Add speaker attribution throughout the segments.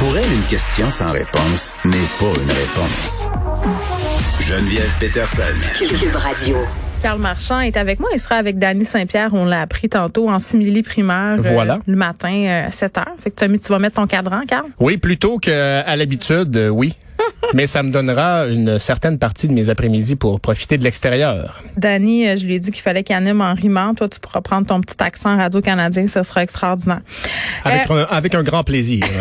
Speaker 1: Pour elle, une question sans réponse n'est pas une réponse. Geneviève Peterson.
Speaker 2: Cube Radio.
Speaker 3: Carl Marchand est avec moi. Il sera avec Danny Saint-Pierre. On l'a appris tantôt en simili primaire. euh,
Speaker 4: Voilà.
Speaker 3: le matin euh, à 7 heures. Fait que Tommy, tu vas mettre ton cadran, Carl?
Speaker 4: Oui, plutôt qu'à l'habitude, euh, oui. Mais ça me donnera une certaine partie de mes après-midi pour profiter de l'extérieur.
Speaker 3: Danny, euh, je lui ai dit qu'il fallait qu'il anime en rimant. Toi, tu pourras prendre ton petit accent radio-canadien. Ce sera extraordinaire.
Speaker 4: Avec, un, avec un grand plaisir.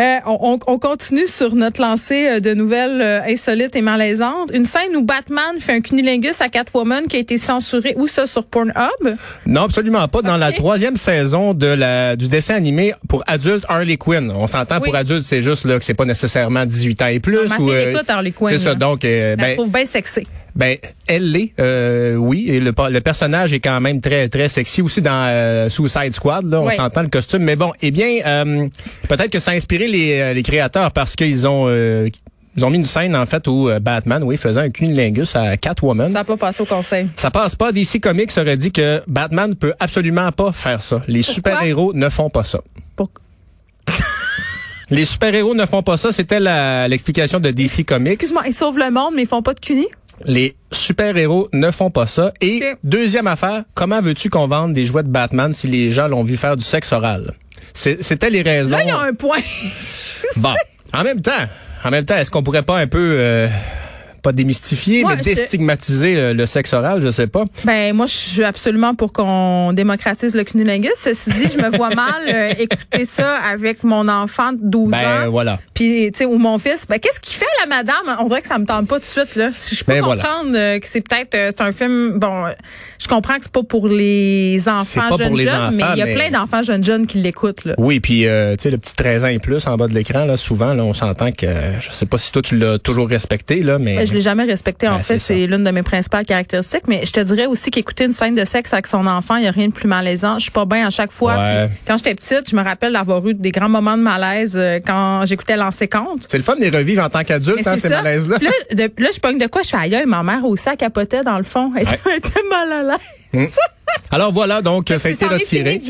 Speaker 3: Euh, on, on- on continue sur notre lancée euh, de nouvelles euh, insolites et malaisantes. Une scène où Batman fait un cunilingus à Catwoman qui a été censurée. Où ça, sur Pornhub?
Speaker 4: non, absolument pas. Dans la troisième saison de la du dessin animé pour adultes Harley Quinn. On s'entend
Speaker 3: Oui.
Speaker 4: pour adultes, c'est juste là que c'est pas nécessairement 18 ans et plus.
Speaker 3: Ma
Speaker 4: ou,
Speaker 3: fille
Speaker 4: euh,
Speaker 3: écoute Harley Quinn,
Speaker 4: C'est ça. Donc, euh,
Speaker 3: la
Speaker 4: ben,
Speaker 3: trouve bien sexy.
Speaker 4: Ben, elle l'est, euh, oui. Et le, le personnage est quand même très très sexy aussi dans euh, Suicide Squad. Là, on
Speaker 3: Oui.
Speaker 4: s'entend le costume. Mais bon, eh bien, euh, peut-être que ça a inspiré les, euh, les créateurs parce qu'ils ont euh, ils ont mis une scène en fait où euh, Batman, oui, faisait un cunilingus à Catwoman.
Speaker 3: Ça n'a pas passé au conseil.
Speaker 4: Ça passe pas. DC Comics aurait dit que Batman peut absolument pas faire ça. Les super-héros ne font pas ça.
Speaker 3: Pour-
Speaker 4: Les super-héros ne font pas ça. C'était l'explication de DC Comics.
Speaker 3: Excuse-moi, ils sauvent le monde, mais ils font pas de cuni?
Speaker 4: Les super-héros ne font pas ça. Et deuxième affaire, comment veux-tu qu'on vende des jouets de Batman si les gens l'ont vu faire du sexe oral? C'est- C'était les raisons.
Speaker 3: Là, il y a un point.
Speaker 4: Bon, en même temps, en même temps, est-ce qu'on pourrait pas un peu euh, pas démystifier, mais déstigmatiser le, le sexe oral, je sais pas.
Speaker 3: Ben moi, je suis absolument pour qu'on démocratise le cunilingus. Ceci dit, je me vois mal euh, écouter ça avec mon enfant de 12
Speaker 4: Ben
Speaker 3: ans.
Speaker 4: voilà.
Speaker 3: Puis, tu sais, ou mon fils, ben, qu'est-ce qu'il fait, la madame? On dirait que ça me tente pas tout de suite, là. Si je peux
Speaker 4: Ben,
Speaker 3: comprendre euh, que c'est peut-être, euh, c'est un film, bon, euh, je comprends que c'est pas pour les enfants jeunes jeunes, mais il y a
Speaker 4: mais-
Speaker 3: plein d'enfants jeunes jeunes qui l'écoutent, là.
Speaker 4: Oui, puis euh, tu sais le petit 13 ans et plus en bas de l'écran là, souvent là, on s'entend que je sais pas si toi tu l'as toujours respecté là, mais
Speaker 3: Ben, je l'ai jamais respecté. En
Speaker 4: Ben,
Speaker 3: fait,
Speaker 4: c'est
Speaker 3: l'une de mes principales caractéristiques. Mais je te dirais aussi qu'écouter une scène de sexe avec son enfant, il y a rien de plus malaisant. Je suis pas bien à chaque fois.
Speaker 4: Ouais.
Speaker 3: Puis quand j'étais petite, je me rappelle d'avoir eu des grands moments de malaise euh, quand j'écoutais Lancer
Speaker 4: c'est le fun de les revivre en tant qu'adulte hein, ces
Speaker 3: ça.
Speaker 4: malaises là.
Speaker 3: De- je pogne de quoi? Je aïe, aïe, ma mère aussi, elle capotait dans le fond. Elle, était mal à l'aise.
Speaker 4: Alors voilà, donc ça a été retiré.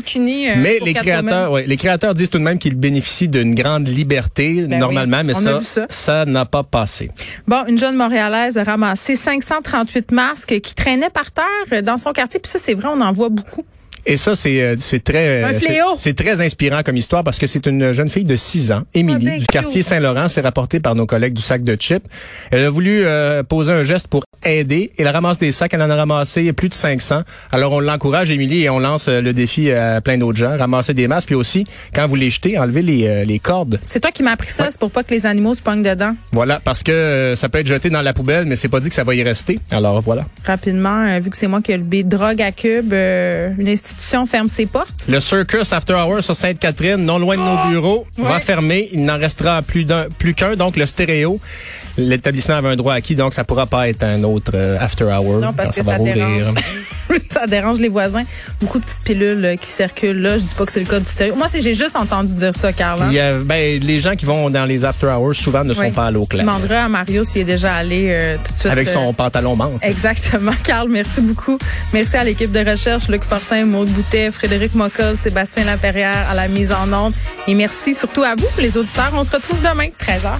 Speaker 3: euh,
Speaker 4: Mais les créateurs, ouais, les créateurs disent tout de même qu'ils bénéficient d'une grande liberté
Speaker 3: Ben
Speaker 4: normalement,
Speaker 3: oui,
Speaker 4: mais ça,
Speaker 3: ça.
Speaker 4: n'a pas passé.
Speaker 3: Bon, une jeune Montréalaise a ramassé 538 masques qui traînaient par terre dans son quartier. Puis ça, c'est vrai, on en voit beaucoup.
Speaker 4: Et ça, c'est euh, c'est très euh, c'est- très inspirant comme histoire parce que c'est une jeune fille de 6 ans, Émilie,
Speaker 3: Ah, ben
Speaker 4: du quartier Saint-Laurent. C'est rapporté par nos collègues du sac de chips. Elle a voulu euh, poser un geste pour aider. Elle ramasse des sacs. Elle en a ramassé plus de 500. Alors on l'encourage, Émilie, et on lance euh, le défi à plein d'autres gens. Ramasser des masques. Puis aussi, quand vous les jetez, enlevez les, euh, les cordes.
Speaker 3: C'est toi qui m'as appris ça, c'est pour pas que les animaux se pognent dedans.
Speaker 4: Voilà, parce que euh, ça peut être jeté dans la poubelle, mais c'est pas dit que ça va y rester. Alors voilà.
Speaker 3: Rapidement, vu que c'est moi qui ai le B drogue à Cube, euh, une institution ferme ses portes.
Speaker 4: Le Circus After Hours sur Sainte-Catherine, non loin de nos bureaux, va
Speaker 3: Ah!
Speaker 4: Fermer. Il n'en restera plus d'un, plus qu'un, donc le stéréo. L'établissement avait un droit acquis, donc ça pourra pas être un autre euh, After Hour.
Speaker 3: Non, parce
Speaker 4: quand
Speaker 3: que
Speaker 4: va
Speaker 3: ça dérange. ça dérange les voisins. Beaucoup de petites pilules euh, qui circulent là. Je dis pas que c'est le cas du stéréo. Moi, c'est j'ai juste entendu dire ça, Carl. hein.
Speaker 4: Il y a, ben, les gens qui vont dans les After Hours souvent ne sont pas à l'eau
Speaker 3: Je
Speaker 4: claire.
Speaker 3: demanderai à Mario s'il est déjà allé euh, tout de suite.
Speaker 4: Avec
Speaker 3: euh,
Speaker 4: son pantalon menthe.
Speaker 3: Exactement. Carl, merci beaucoup. Merci à l'équipe de recherche, Luc Fortin, Maude Boutet, Frédéric Mocol, Sébastien Laperrière à la mise en onde. Et merci surtout à vous, les auditeurs. On se retrouve demain, 13h.